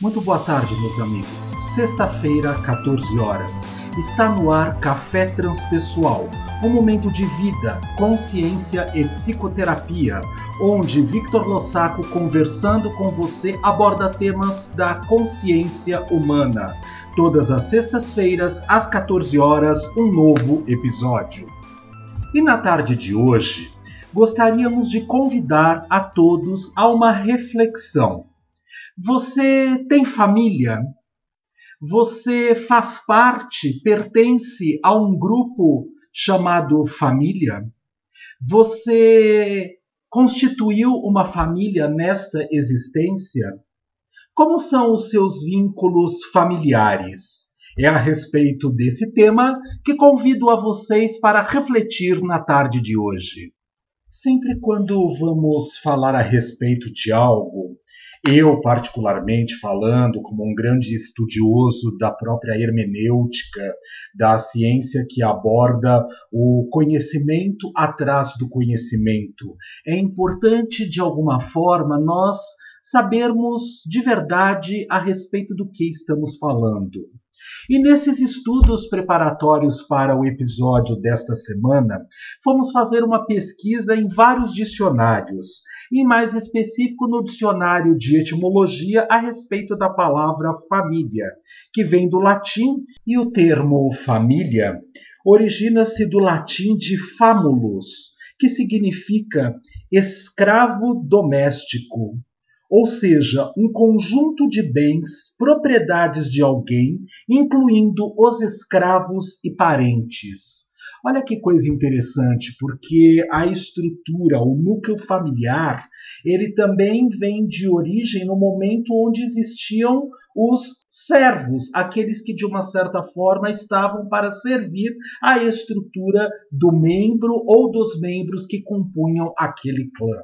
Muito boa tarde, meus amigos. Sexta-feira, 14 horas. Está no ar Café Transpessoal, um momento de vida, consciência e psicoterapia, onde Victor Lossaco, conversando com você, aborda temas da consciência humana. Todas as sextas-feiras, às 14 horas, um novo episódio. E na tarde de hoje, gostaríamos de convidar a todos a uma reflexão. Você tem família? Você faz parte, pertence a um grupo chamado família? Você constituiu uma família nesta existência? Como são os seus vínculos familiares? É a respeito desse tema que convido a vocês para refletir na tarde de hoje. Sempre quando vamos falar a respeito de algo, eu, particularmente falando, como um grande estudioso da própria hermenêutica, da ciência que aborda o conhecimento atrás do conhecimento, é importante, de alguma forma, nós sabermos de verdade a respeito do que estamos falando. E nesses estudos preparatórios para o episódio desta semana, fomos fazer uma pesquisa em vários dicionários, e mais específico no dicionário de etimologia a respeito da palavra família, que vem do latim, e o termo família origina-se do latim de famulus, que significa escravo doméstico ou seja, um conjunto de bens, propriedades de alguém, incluindo os escravos e parentes. Olha que coisa interessante, porque a estrutura, o núcleo familiar, ele também vem de origem no momento onde existiam os servos, aqueles que de uma certa forma estavam para servir à estrutura do membro ou dos membros que compunham aquele clã.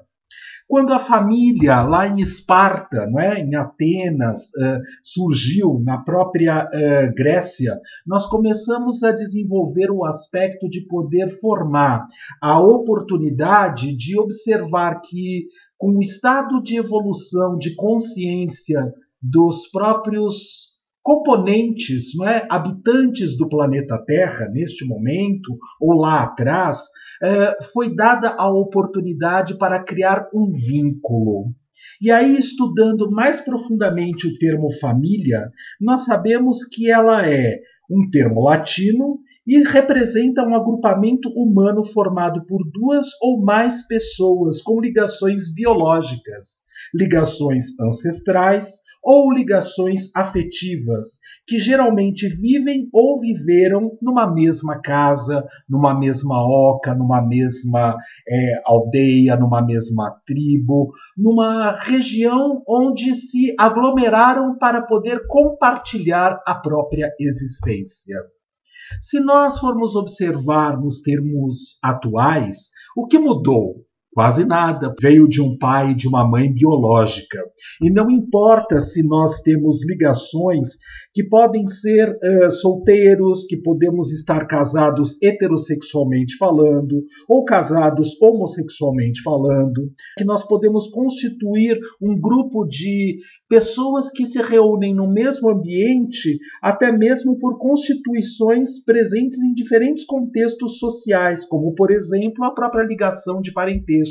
Quando a família lá em Esparta, não é, em Atenas, uh, surgiu na própria uh, Grécia, nós começamos a desenvolver o aspecto de poder formar a oportunidade de observar que, com o estado de evolução de consciência dos próprios componentes, não é, habitantes do planeta Terra neste momento ou lá atrás, é, foi dada a oportunidade para criar um vínculo. E aí, estudando mais profundamente o termo família, nós sabemos que ela é um termo latino e representa um agrupamento humano formado por duas ou mais pessoas com ligações biológicas, ligações ancestrais, ou ligações afetivas que geralmente vivem ou viveram numa mesma casa, numa mesma oca, numa mesma é, aldeia, numa mesma tribo, numa região onde se aglomeraram para poder compartilhar a própria existência. Se nós formos observar nos termos atuais, o que mudou? Quase nada. Veio de um pai e de uma mãe biológica. E não importa se nós temos ligações que podem ser uh, solteiros, que podemos estar casados heterossexualmente falando, ou casados homossexualmente falando, que nós podemos constituir um grupo de pessoas que se reúnem no mesmo ambiente, até mesmo por constituições presentes em diferentes contextos sociais, como, por exemplo, a própria ligação de parentesco,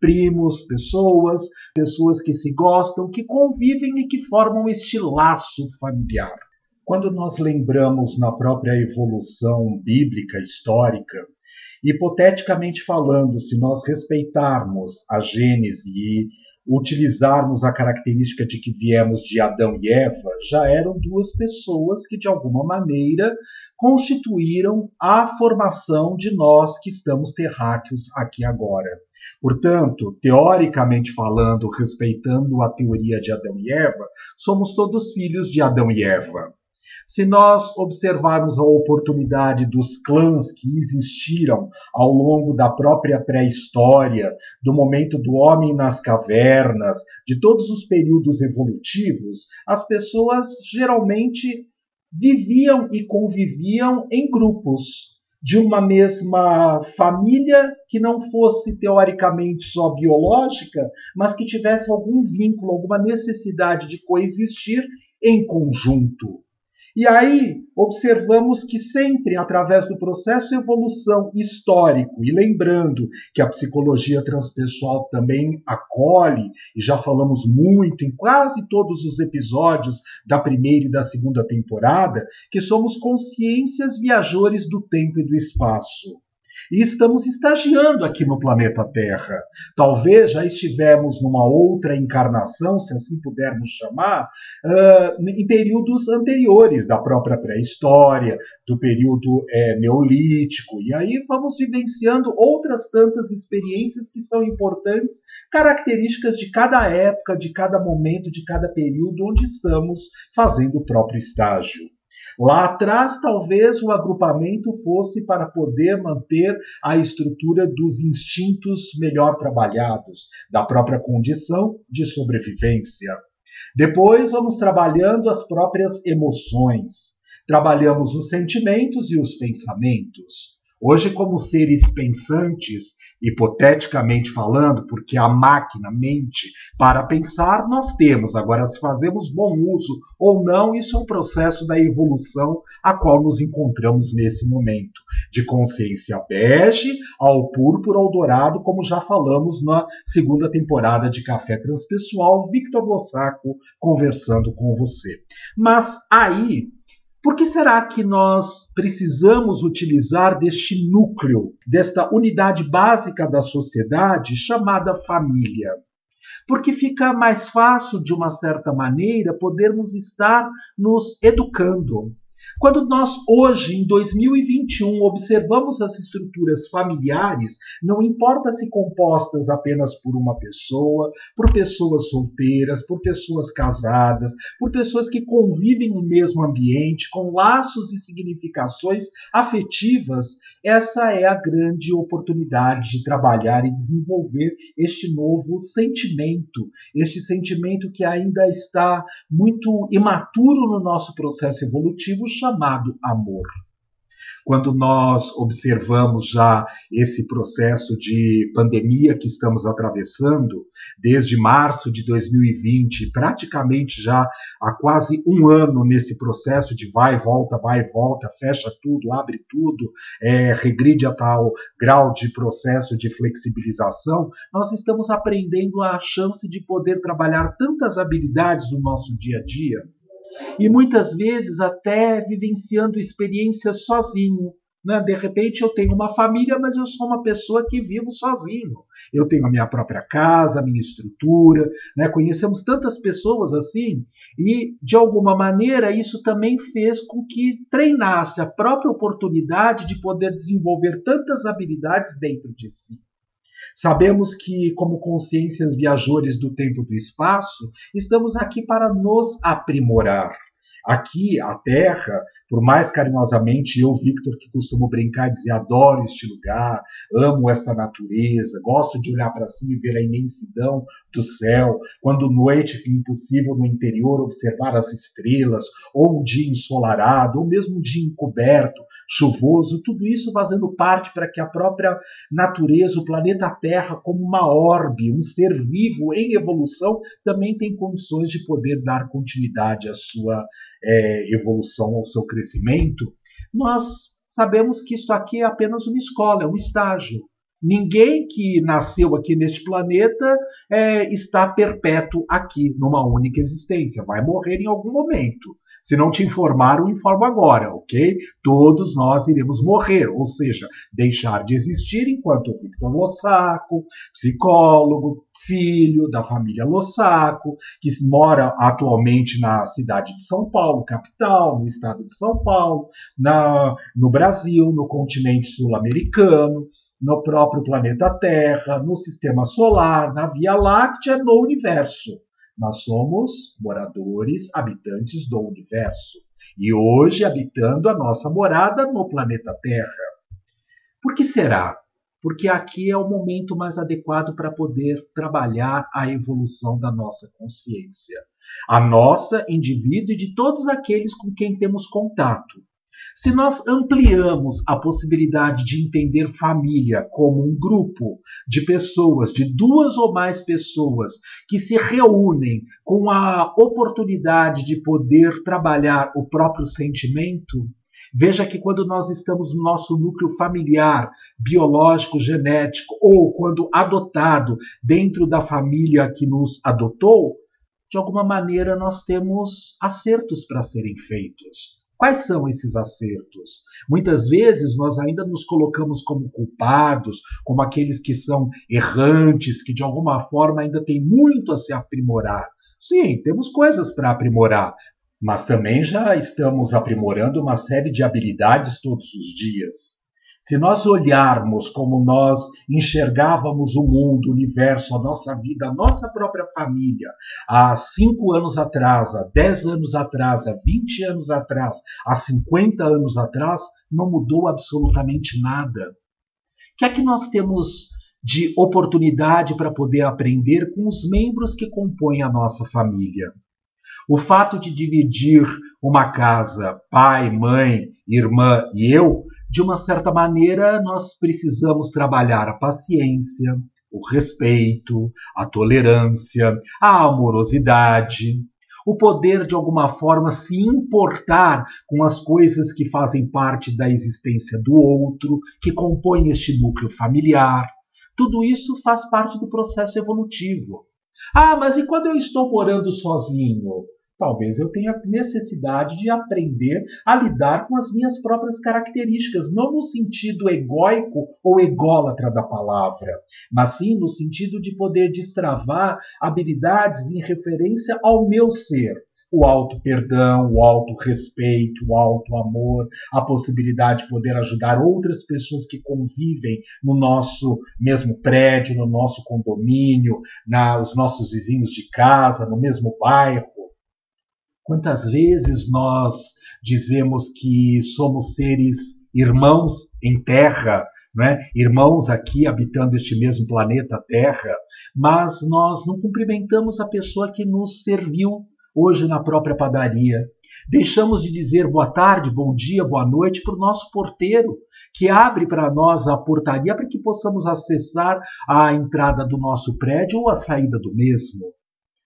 primos, pessoas, pessoas que se gostam, que convivem e que formam este laço familiar. Quando nós lembramos na própria evolução bíblica histórica, hipoteticamente falando, se nós respeitarmos a Gênese e utilizarmos a característica de que viemos de Adão e Eva, já eram duas pessoas que, de alguma maneira, constituíram a formação de nós que estamos terráqueos aqui agora. Portanto, teoricamente falando, respeitando a teoria de Adão e Eva, somos todos filhos de Adão e Eva. Se nós observarmos a oportunidade dos clãs que existiram ao longo da própria pré-história, do momento do homem nas cavernas, de todos os períodos evolutivos, as pessoas geralmente viviam e conviviam em grupos de uma mesma família que não fosse teoricamente só biológica, mas que tivesse algum vínculo, alguma necessidade de coexistir em conjunto. E aí observamos que sempre através do processo de evolução histórico, e lembrando que a psicologia transpessoal também acolhe, e já falamos muito em quase todos os episódios da primeira e da segunda temporada, que somos consciências viajores do tempo e do espaço. E estamos estagiando aqui no planeta Terra. Talvez já estivemos numa outra encarnação, se assim pudermos chamar, uh, em períodos anteriores da própria pré-história, do período é, neolítico. E aí vamos vivenciando outras tantas experiências que são importantes, características de cada época, de cada momento, de cada período onde estamos fazendo o próprio estágio. Lá atrás, talvez o agrupamento fosse para poder manter a estrutura dos instintos melhor trabalhados, da própria condição de sobrevivência. Depois, vamos trabalhando as próprias emoções. Trabalhamos os sentimentos e os pensamentos. Hoje, como seres pensantes, hipoteticamente falando, porque a máquina, mente, para pensar nós temos. Agora, se fazemos bom uso ou não, isso é um processo da evolução a qual nos encontramos nesse momento. De consciência bege ao púrpura ao dourado, como já falamos na segunda temporada de Café Transpessoal, Victor Lossaco conversando com você. Mas aí por que será que nós precisamos utilizar deste núcleo, desta unidade básica da sociedade chamada família? Porque fica mais fácil, de uma certa maneira, podermos estar nos educando, quando nós hoje, em 2021, observamos as estruturas familiares, não importa se compostas apenas por uma pessoa, por pessoas solteiras, por pessoas casadas, por pessoas que convivem no mesmo ambiente, com laços e significações afetivas, essa é a grande oportunidade de trabalhar e desenvolver este novo sentimento, este sentimento que ainda está muito imaturo no nosso processo evolutivo chamado amor. Quando nós observamos já esse processo de pandemia que estamos atravessando, desde março de 2020, praticamente já há quase um ano nesse processo de vai e volta, vai e volta, fecha tudo, abre tudo, é, regride a tal grau de processo de flexibilização, nós estamos aprendendo a chance de poder trabalhar tantas habilidades no nosso dia a dia e muitas vezes até vivenciando experiências sozinho. Né? De repente eu tenho uma família, mas eu sou uma pessoa que vivo sozinho. Eu tenho a minha própria casa, a minha estrutura. Né? Conhecemos tantas pessoas assim, e de alguma maneira isso também fez com que treinasse a própria oportunidade de poder desenvolver tantas habilidades dentro de si. Sabemos que, como consciências viajores do tempo e do espaço, estamos aqui para nos aprimorar. Aqui, a Terra, por mais carinhosamente eu, Victor, que costumo brincar e dizer adoro este lugar, amo esta natureza, gosto de olhar para cima e ver a imensidão do céu, quando noite fica impossível no interior observar as estrelas, ou um dia ensolarado, ou mesmo um dia encoberto, chuvoso, tudo isso fazendo parte para que a própria natureza, o planeta Terra, como uma orbe, um ser vivo em evolução, também tem condições de poder dar continuidade à sua é, evolução, ao seu crescimento, nós sabemos que isto aqui é apenas uma escola, é um estágio. Ninguém que nasceu aqui neste planeta é, está perpétuo aqui, numa única existência. Vai morrer em algum momento. Se não te informaram, informo agora, ok? Todos nós iremos morrer, ou seja, deixar de existir enquanto Victor Lossaco, psicólogo, filho da família Lossaco, que mora atualmente na cidade de São Paulo, capital, no estado de São Paulo, na, no Brasil, no continente sul-americano, no próprio planeta Terra, no sistema solar, na Via Láctea, no universo. Nós somos moradores, habitantes do universo. E hoje habitando a nossa morada no planeta Terra. Por que será? Porque aqui é o momento mais adequado para poder trabalhar a evolução da nossa consciência, a nossa indivíduo e de todos aqueles com quem temos contato. Se nós ampliamos a possibilidade de entender família como um grupo de pessoas, de duas ou mais pessoas que se reúnem com a oportunidade de poder trabalhar o próprio sentimento, Veja que quando nós estamos no nosso núcleo familiar, biológico, genético, ou quando adotado dentro da família que nos adotou, de alguma maneira nós temos acertos para serem feitos. Quais são esses acertos? Muitas vezes nós ainda nos colocamos como culpados, como aqueles que são errantes, que de alguma forma ainda tem muito a se aprimorar. Sim, temos coisas para aprimorar, mas também já estamos aprimorando uma série de habilidades todos os dias. Se nós olharmos como nós enxergávamos o mundo, o universo, a nossa vida, a nossa própria família, há cinco anos atrás, há dez anos atrás, há vinte anos atrás, há cinquenta anos atrás, não mudou absolutamente nada. O que é que nós temos de oportunidade para poder aprender com os membros que compõem a nossa família? O fato de dividir uma casa, pai, mãe, irmã e eu, de uma certa maneira, nós precisamos trabalhar a paciência, o respeito, a tolerância, a amorosidade, o poder de alguma forma se importar com as coisas que fazem parte da existência do outro, que compõem este núcleo familiar. Tudo isso faz parte do processo evolutivo. Ah, mas e quando eu estou morando sozinho? Talvez eu tenha necessidade de aprender a lidar com as minhas próprias características, não no sentido egóico ou ególatra da palavra, mas sim no sentido de poder destravar habilidades em referência ao meu ser o alto perdão, o alto respeito, o alto amor, a possibilidade de poder ajudar outras pessoas que convivem no nosso mesmo prédio, no nosso condomínio, nos nossos vizinhos de casa, no mesmo bairro. Quantas vezes nós dizemos que somos seres irmãos em terra, né? irmãos aqui habitando este mesmo planeta Terra, mas nós não cumprimentamos a pessoa que nos serviu hoje na própria padaria. Deixamos de dizer boa tarde, bom dia, boa noite para o nosso porteiro, que abre para nós a portaria para que possamos acessar a entrada do nosso prédio ou a saída do mesmo.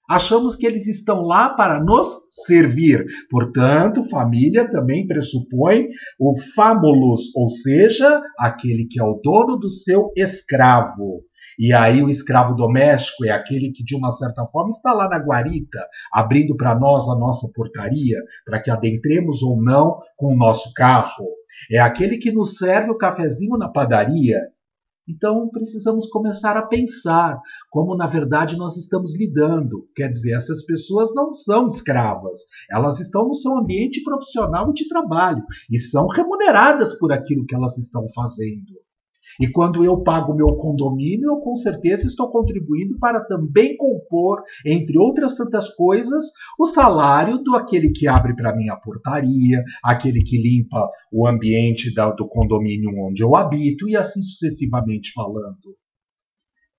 Achamos que eles estão lá para nos servir. Portanto, família também pressupõe o famulus, ou seja, aquele que é o dono do seu escravo. E aí o escravo doméstico é aquele que de uma certa forma está lá na guarita, abrindo para nós a nossa portaria, para que adentremos ou não com o nosso carro. É aquele que nos serve o cafezinho na padaria, então precisamos começar a pensar como na verdade nós estamos lidando. Quer dizer, essas pessoas não são escravas, elas estão no seu ambiente profissional de trabalho e são remuneradas por aquilo que elas estão fazendo. E quando eu pago meu condomínio, eu com certeza estou contribuindo para também compor, entre outras tantas coisas, o salário do aquele que abre para mim a portaria, aquele que limpa o ambiente do condomínio onde eu habito e assim sucessivamente falando.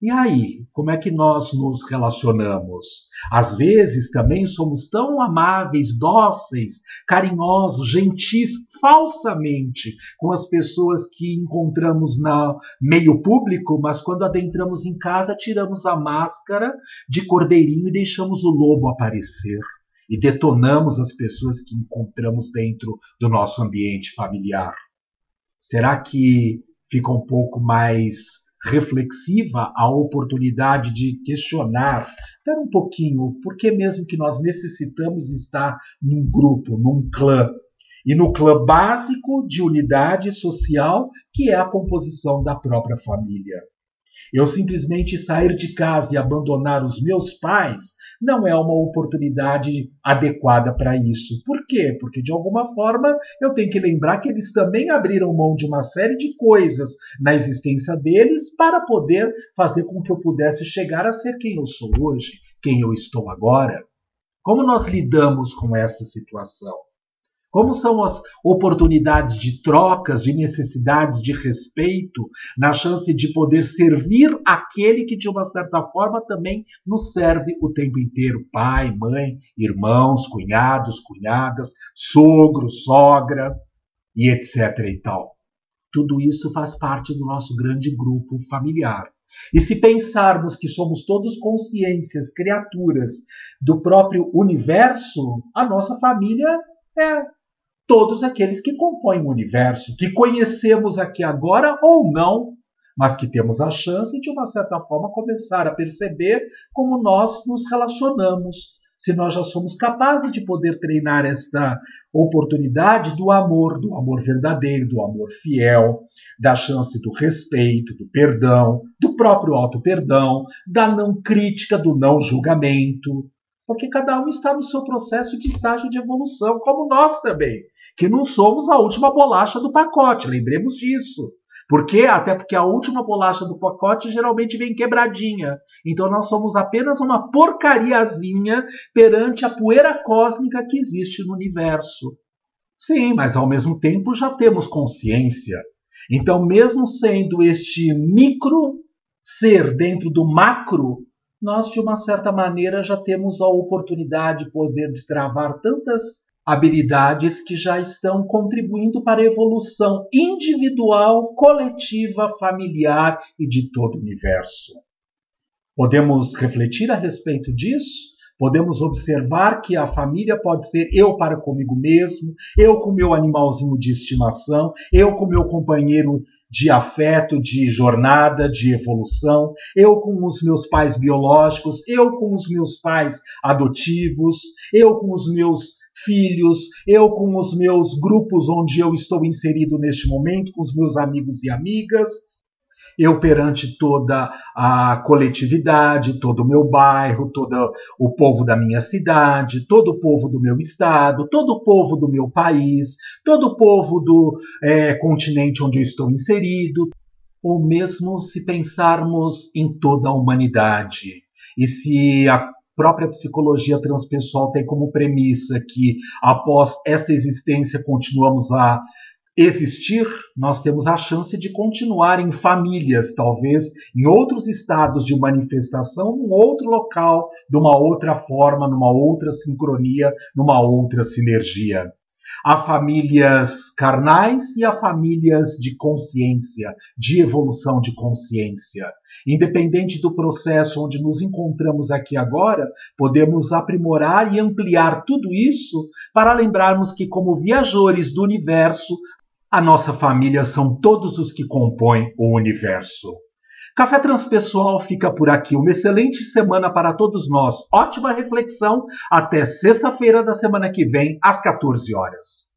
E aí, como é que nós nos relacionamos? Às vezes também somos tão amáveis, dóceis, carinhosos, gentis, falsamente com as pessoas que encontramos no meio público, mas quando adentramos em casa, tiramos a máscara de cordeirinho e deixamos o lobo aparecer. E detonamos as pessoas que encontramos dentro do nosso ambiente familiar. Será que fica um pouco mais reflexiva a oportunidade de questionar. Um pouquinho, por que mesmo que nós necessitamos estar num grupo, num clã? E no clã básico de unidade social, que é a composição da própria família. Eu simplesmente sair de casa e abandonar os meus pais não é uma oportunidade adequada para isso. Por quê? Porque de alguma forma eu tenho que lembrar que eles também abriram mão de uma série de coisas na existência deles para poder fazer com que eu pudesse chegar a ser quem eu sou hoje, quem eu estou agora. Como nós lidamos com essa situação? Como são as oportunidades de trocas, de necessidades de respeito, na chance de poder servir aquele que, de uma certa forma, também nos serve o tempo inteiro: pai, mãe, irmãos, cunhados, cunhadas, sogro, sogra. e etc e tal. Tudo isso faz parte do nosso grande grupo familiar. E se pensarmos que somos todos consciências, criaturas do próprio universo, a nossa família é todos aqueles que compõem o universo, que conhecemos aqui agora ou não, mas que temos a chance de, uma certa forma, começar a perceber como nós nos relacionamos se nós já somos capazes de poder treinar esta oportunidade do amor, do amor verdadeiro, do amor fiel, da chance do respeito, do perdão, do próprio auto-perdão, da não crítica, do não julgamento, porque cada um está no seu processo de estágio de evolução, como nós também, que não somos a última bolacha do pacote, lembremos disso. Por quê? Até porque a última bolacha do pacote geralmente vem quebradinha. Então nós somos apenas uma porcariazinha perante a poeira cósmica que existe no universo. Sim, mas ao mesmo tempo já temos consciência. Então, mesmo sendo este micro ser dentro do macro, nós de uma certa maneira já temos a oportunidade de poder destravar tantas habilidades que já estão contribuindo para a evolução individual, coletiva, familiar e de todo o universo. Podemos refletir a respeito disso? Podemos observar que a família pode ser eu para comigo mesmo, eu com meu animalzinho de estimação, eu com meu companheiro de afeto, de jornada, de evolução, eu com os meus pais biológicos, eu com os meus pais adotivos, eu com os meus filhos, eu com os meus grupos onde eu estou inserido neste momento, com os meus amigos e amigas, eu perante toda a coletividade, todo o meu bairro, todo o povo da minha cidade, todo o povo do meu estado, todo o povo do meu país, todo o povo do é, continente onde eu estou inserido, ou mesmo se pensarmos em toda a humanidade. E se a própria psicologia transpessoal tem como premissa que após esta existência continuamos a existir, nós temos a chance de continuar em famílias, talvez em outros estados de manifestação, num outro local, de uma outra forma, numa outra sincronia, numa outra sinergia. Há famílias carnais e há famílias de consciência, de evolução de consciência. Independente do processo onde nos encontramos aqui agora, podemos aprimorar e ampliar tudo isso para lembrarmos que, como viajores do universo, a nossa família são todos os que compõem o universo. Café Transpessoal fica por aqui. Uma excelente semana para todos nós. Ótima reflexão. Até sexta-feira da semana que vem, às 14 horas.